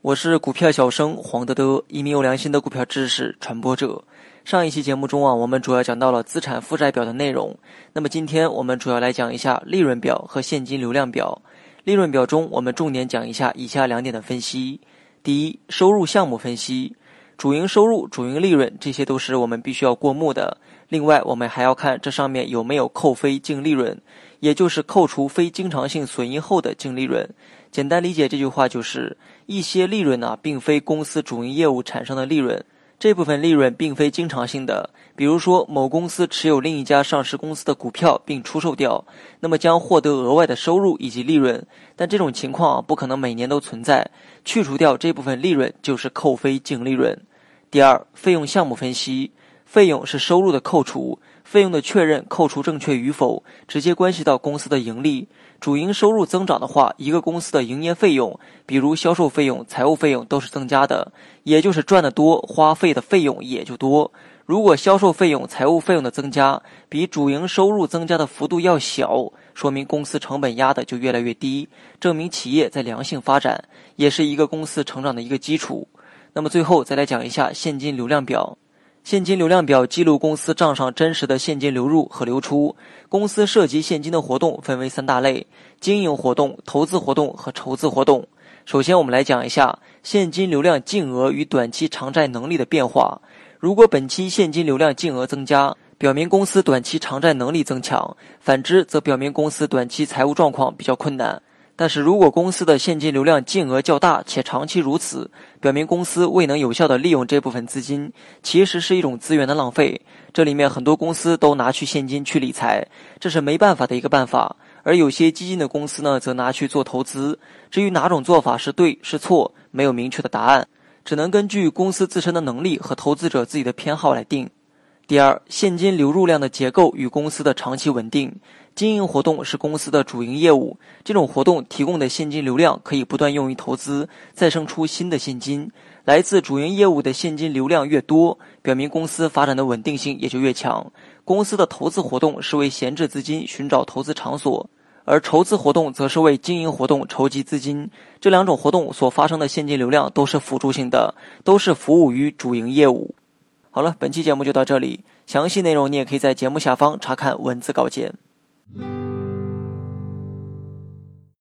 我是股票小生黄德德，一名有良心的股票知识传播者。上一期节目中啊，我们主要讲到了资产负债表的内容。那么今天我们主要来讲一下利润表和现金流量表。利润表中，我们重点讲一下以下两点的分析：第一，收入项目分析，主营收入、主营利润，这些都是我们必须要过目的。另外，我们还要看这上面有没有扣非净利润，也就是扣除非经常性损益后的净利润。简单理解这句话就是，一些利润呢，并非公司主营业务产生的利润。这部分利润并非经常性的，比如说某公司持有另一家上市公司的股票并出售掉，那么将获得额外的收入以及利润。但这种情况不可能每年都存在。去除掉这部分利润就是扣非净利润。第二，费用项目分析，费用是收入的扣除。费用的确认扣除正确与否，直接关系到公司的盈利。主营收入增长的话，一个公司的营业费用，比如销售费用、财务费用都是增加的，也就是赚得多，花费的费用也就多。如果销售费用、财务费用的增加比主营收入增加的幅度要小，说明公司成本压的就越来越低，证明企业在良性发展，也是一个公司成长的一个基础。那么最后再来讲一下现金流量表。现金流量表记录公司账上真实的现金流入和流出。公司涉及现金的活动分为三大类：经营活动、投资活动和筹资活动。首先，我们来讲一下现金流量净额与短期偿债能力的变化。如果本期现金流量净额增加，表明公司短期偿债能力增强；反之，则表明公司短期财务状况比较困难。但是如果公司的现金流量净额较大且长期如此，表明公司未能有效地利用这部分资金，其实是一种资源的浪费。这里面很多公司都拿去现金去理财，这是没办法的一个办法。而有些基金的公司呢，则拿去做投资。至于哪种做法是对是错，没有明确的答案，只能根据公司自身的能力和投资者自己的偏好来定。第二，现金流入量的结构与公司的长期稳定。经营活动是公司的主营业务，这种活动提供的现金流量可以不断用于投资，再生出新的现金。来自主营业务的现金流量越多，表明公司发展的稳定性也就越强。公司的投资活动是为闲置资金寻找投资场所，而筹资活动则是为经营活动筹集资金。这两种活动所发生的现金流量都是辅助性的，都是服务于主营业务。好了，本期节目就到这里，详细内容你也可以在节目下方查看文字稿件。Mm-hmm.